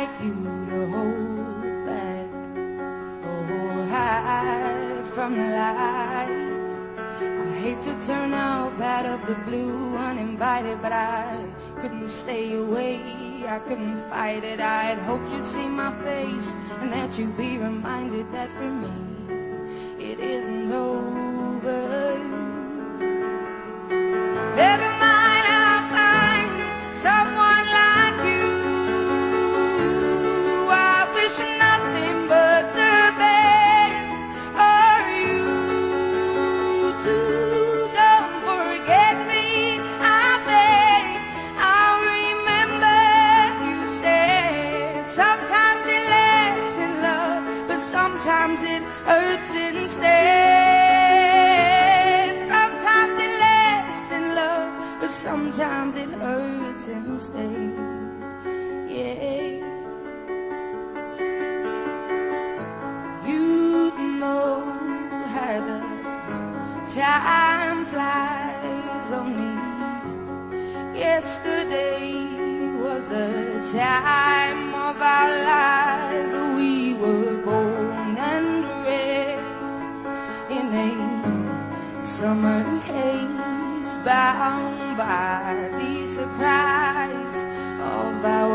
like you to hold back or hide from the light. I hate to turn out out of the blue uninvited, but I couldn't stay away. I couldn't fight it. I'd hoped you'd see my face and that you'd be reminded that for me sometimes it hurts instead. Sometimes it lasts in love, but sometimes it hurts instead. Yeah. You know how the time flies on me. Yesterday was the time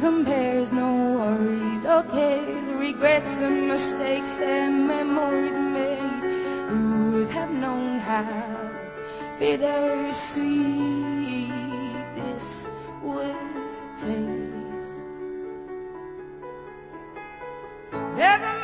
compares, no worries or cares, regrets and mistakes that memories made. Who would have known how bittersweet this would taste? Never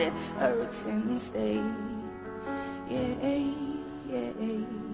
It hurts and stay. Yeah, yeah.